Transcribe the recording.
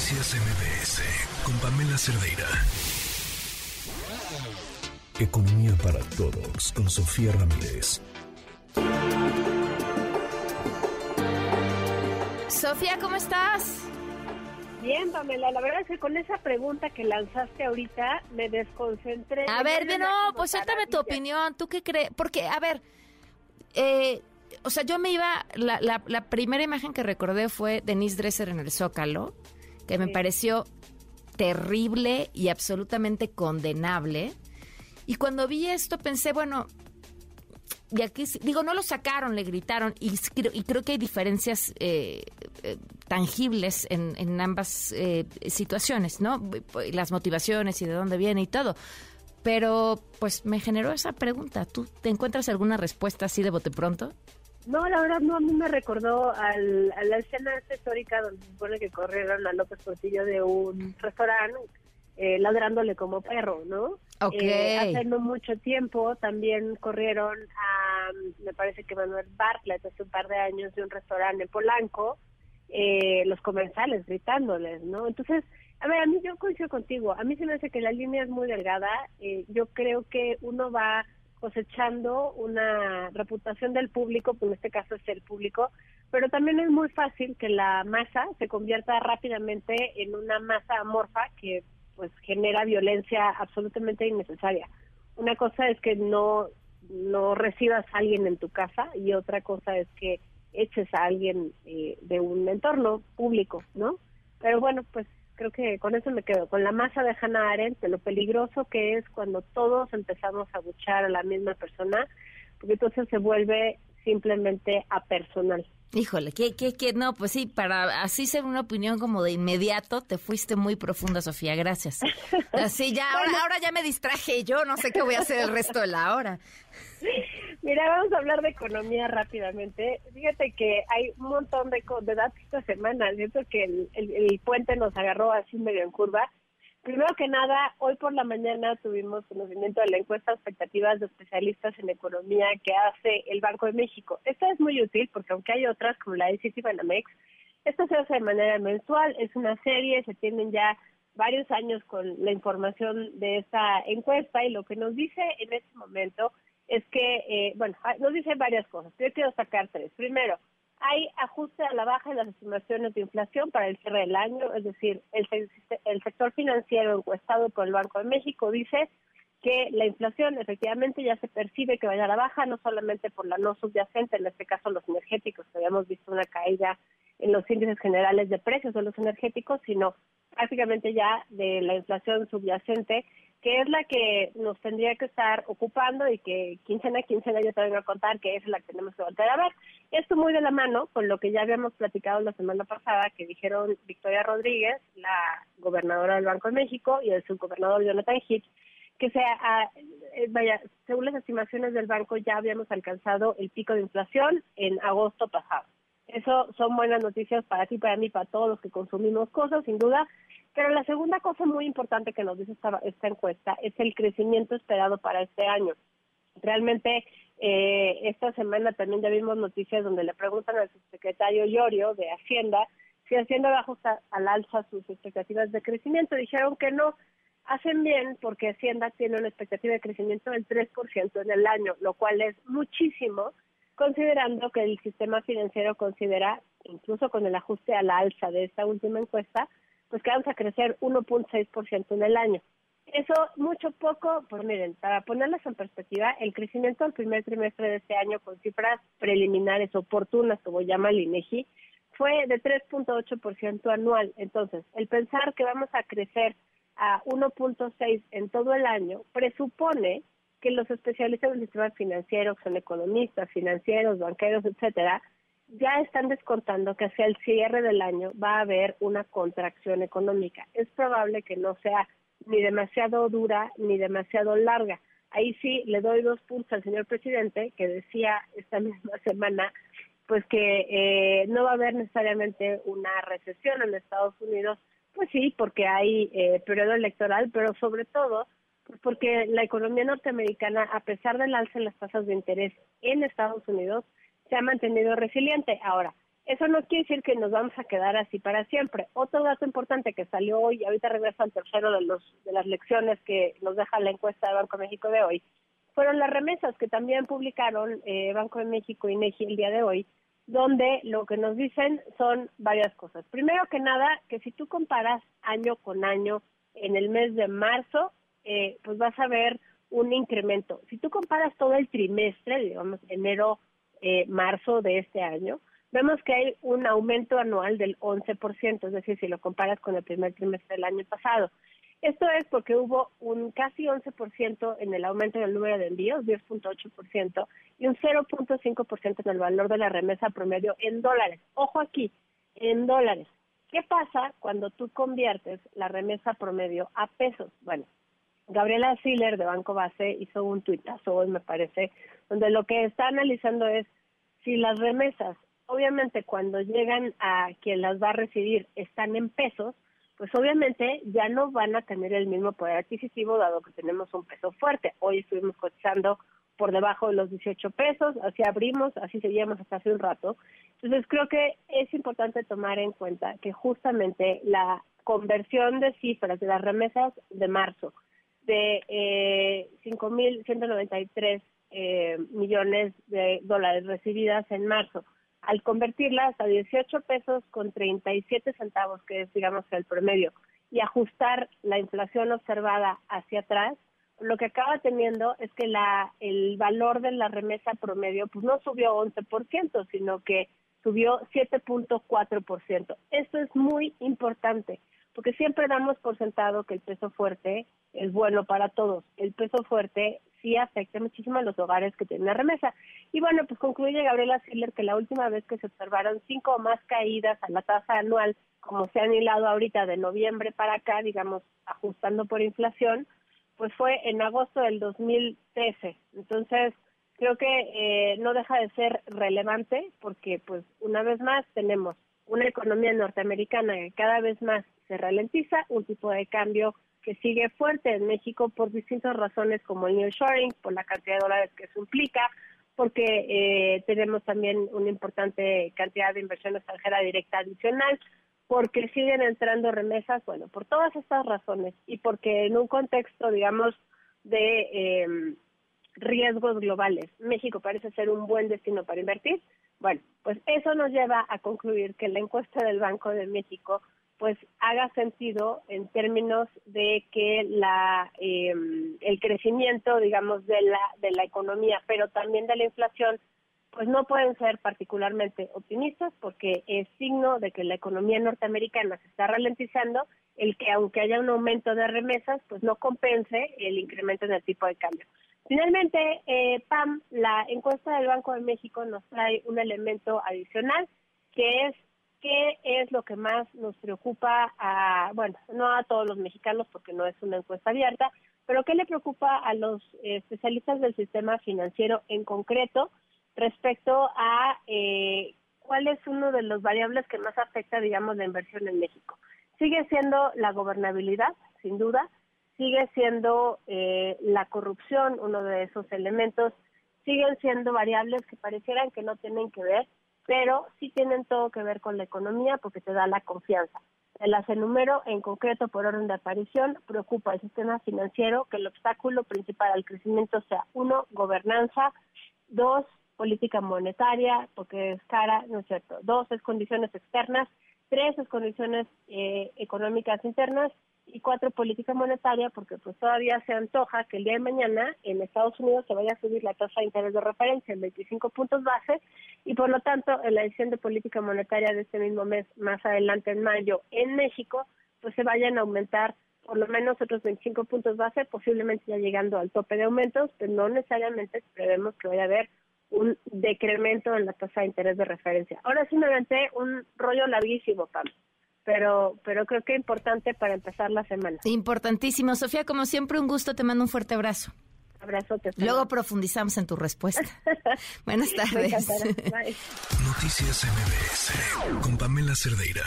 Noticias MBS con Pamela Cerdeira. Economía para todos con Sofía Ramírez. Sofía, ¿cómo estás? Bien, Pamela, la verdad es que con esa pregunta que lanzaste ahorita me desconcentré. A ver, no, pues suéltame tu opinión. ¿Tú qué crees? Porque, a ver, eh, o sea, yo me iba, la, la, primera imagen que recordé fue Denise Dresser en el Zócalo, que me pareció terrible y absolutamente condenable. Y cuando vi esto pensé, bueno, y aquí, digo, no lo sacaron, le gritaron, y, y creo que hay diferencias eh, eh, tangibles en, en ambas eh, situaciones, ¿no? Las motivaciones y de dónde viene y todo. Pero, pues, me generó esa pregunta. ¿Tú te encuentras alguna respuesta así de bote pronto? No, la verdad no, a mí me recordó al, a la escena histórica donde se supone que corrieron a López Portillo de un restaurante eh, ladrándole como perro, ¿no? Okay. Eh, hace no mucho tiempo también corrieron a, me parece que Manuel Bartlett hace un par de años de un restaurante en Polanco, eh, los comensales gritándoles, ¿no? Entonces, a ver, a mí yo coincido contigo, a mí se me hace que la línea es muy delgada, eh, yo creo que uno va cosechando una reputación del público, pues en este caso es el público, pero también es muy fácil que la masa se convierta rápidamente en una masa amorfa que pues genera violencia absolutamente innecesaria. Una cosa es que no no recibas a alguien en tu casa y otra cosa es que eches a alguien eh, de un entorno público, ¿no? Pero bueno, pues creo que con eso me quedo, con la masa de Hannah Arendt, de lo peligroso que es cuando todos empezamos a buchar a la misma persona, porque entonces se vuelve simplemente a personal. Híjole, que, que, que, no, pues sí, para así ser una opinión como de inmediato, te fuiste muy profunda, Sofía, gracias. Así ya, ahora, ahora ya me distraje yo no sé qué voy a hacer el resto de la hora. Mira, vamos a hablar de economía rápidamente. Fíjate que hay un montón de, de datos esta semana. Siento que el, puente nos agarró así medio en curva Primero que nada, hoy por la mañana tuvimos conocimiento de la encuesta expectativas de especialistas en economía que hace el Banco de México. Esta es muy útil porque aunque hay otras como la de Banamex, esta se hace de manera mensual, es una serie, se tienen ya varios años con la información de esta encuesta y lo que nos dice en este momento es que, eh, bueno, nos dice varias cosas. Yo quiero sacar tres. Primero, hay ajuste a la baja en las estimaciones de inflación para el cierre del año, es decir, el, el sector financiero encuestado por el Banco de México dice que la inflación efectivamente ya se percibe que vaya a la baja, no solamente por la no subyacente, en este caso los energéticos, que habíamos visto una caída en los índices generales de precios de los energéticos, sino prácticamente ya de la inflación subyacente que es la que nos tendría que estar ocupando y que quincena a quincena yo te vengo a contar que es la que tenemos que volver a ver. Esto muy de la mano con lo que ya habíamos platicado la semana pasada, que dijeron Victoria Rodríguez, la gobernadora del Banco de México, y el subgobernador Jonathan Hitch, que sea, eh, vaya, según las estimaciones del banco ya habíamos alcanzado el pico de inflación en agosto pasado. Eso son buenas noticias para ti, para mí, para todos los que consumimos cosas, sin duda, pero la segunda cosa muy importante que nos dice esta, esta encuesta es el crecimiento esperado para este año. Realmente, eh, esta semana también ya vimos noticias donde le preguntan al subsecretario Llorio de Hacienda si Hacienda va a al alza sus expectativas de crecimiento. Dijeron que no, hacen bien porque Hacienda tiene una expectativa de crecimiento del 3% en el año, lo cual es muchísimo, considerando que el sistema financiero considera, incluso con el ajuste a la alza de esta última encuesta, pues que vamos a crecer 1.6% en el año. Eso, mucho, poco, pues miren, para ponerlas en perspectiva, el crecimiento del primer trimestre de este año con cifras preliminares oportunas, como llama el INEGI, fue de 3.8% anual. Entonces, el pensar que vamos a crecer a 1.6 en todo el año presupone que los especialistas del sistema financiero, que son economistas, financieros, banqueros, etcétera, ya están descontando que hacia el cierre del año va a haber una contracción económica. Es probable que no sea ni demasiado dura ni demasiado larga. Ahí sí le doy dos puntos al señor presidente que decía esta misma semana pues que eh, no va a haber necesariamente una recesión en Estados Unidos, pues sí, porque hay eh, periodo electoral, pero sobre todo pues porque la economía norteamericana, a pesar del alza en las tasas de interés en Estados Unidos, se ha mantenido resiliente. Ahora, eso no quiere decir que nos vamos a quedar así para siempre. Otro dato importante que salió hoy, ahorita regreso al tercero de, los, de las lecciones que nos deja la encuesta de Banco de México de hoy, fueron las remesas que también publicaron eh, Banco de México y INEGI el día de hoy, donde lo que nos dicen son varias cosas. Primero que nada, que si tú comparas año con año en el mes de marzo, eh, pues vas a ver un incremento. Si tú comparas todo el trimestre, digamos enero, eh, marzo de este año, vemos que hay un aumento anual del 11%, es decir, si lo comparas con el primer trimestre del año pasado. Esto es porque hubo un casi 11% en el aumento del número de envíos, 10.8%, y un 0.5% en el valor de la remesa promedio en dólares. Ojo aquí, en dólares. ¿Qué pasa cuando tú conviertes la remesa promedio a pesos? Bueno, Gabriela Siller de Banco Base hizo un tuitazo hoy, me parece, donde lo que está analizando es si las remesas, obviamente cuando llegan a quien las va a recibir, están en pesos, pues obviamente ya no van a tener el mismo poder adquisitivo dado que tenemos un peso fuerte. Hoy estuvimos cotizando por debajo de los 18 pesos, así abrimos, así seguíamos hasta hace un rato. Entonces creo que es importante tomar en cuenta que justamente la conversión de cifras de las remesas de marzo de eh, 5.193 eh, millones de dólares recibidas en marzo al convertirlas a 18 pesos con 37 centavos, que es, digamos, el promedio, y ajustar la inflación observada hacia atrás, lo que acaba teniendo es que la, el valor de la remesa promedio pues no subió 11%, sino que subió 7.4%. Esto es muy importante, porque siempre damos por sentado que el peso fuerte es bueno para todos. El peso fuerte sí afecta muchísimo a los hogares que tienen la remesa. Y bueno, pues concluye Gabriela Siller que la última vez que se observaron cinco o más caídas a la tasa anual, como se han hilado ahorita de noviembre para acá, digamos, ajustando por inflación, pues fue en agosto del 2013. Entonces, creo que eh, no deja de ser relevante porque, pues, una vez más tenemos una economía norteamericana que cada vez más se ralentiza, un tipo de cambio que sigue fuerte en México por distintas razones como el nearshoring, por la cantidad de dólares que eso implica, porque eh, tenemos también una importante cantidad de inversión extranjera directa adicional, porque siguen entrando remesas, bueno, por todas estas razones y porque en un contexto, digamos, de em, riesgos globales, México parece ser un buen destino para invertir. Bueno, pues eso nos lleva a concluir que la encuesta del Banco de México pues haga sentido en términos de que la eh, el crecimiento digamos de la de la economía pero también de la inflación pues no pueden ser particularmente optimistas porque es signo de que la economía norteamericana se está ralentizando el que aunque haya un aumento de remesas pues no compense el incremento en el tipo de cambio. Finalmente eh, Pam la encuesta del Banco de México nos trae un elemento adicional que es qué es lo que más nos preocupa a, bueno, no a todos los mexicanos porque no es una encuesta abierta, pero qué le preocupa a los especialistas del sistema financiero en concreto respecto a eh, cuál es uno de los variables que más afecta, digamos, la inversión en México. Sigue siendo la gobernabilidad, sin duda, sigue siendo eh, la corrupción uno de esos elementos, siguen siendo variables que parecieran que no tienen que ver, pero sí tienen todo que ver con la economía porque te da la confianza. El las enumero en concreto por orden de aparición, preocupa el sistema financiero que el obstáculo principal al crecimiento sea, uno, gobernanza, dos, política monetaria, porque es cara, ¿no es cierto? Dos, es condiciones externas, tres, es condiciones eh, económicas internas y cuatro, política monetaria, porque pues todavía se antoja que el día de mañana en Estados Unidos se vaya a subir la tasa de interés de referencia en 25 puntos base y por lo tanto en la edición de política monetaria de este mismo mes, más adelante en mayo, en México, pues se vayan a aumentar por lo menos otros 25 puntos base, posiblemente ya llegando al tope de aumentos, pero no necesariamente prevemos que vaya a haber un decremento en la tasa de interés de referencia. Ahora sí me aventé un rollo larguísimo, Pam pero, pero creo que es importante para empezar la semana. Importantísimo. Sofía, como siempre, un gusto. Te mando un fuerte abrazo. Abrazote. Luego profundizamos en tu respuesta. Buenas tardes. Noticias MBS con Pamela Cerdeira.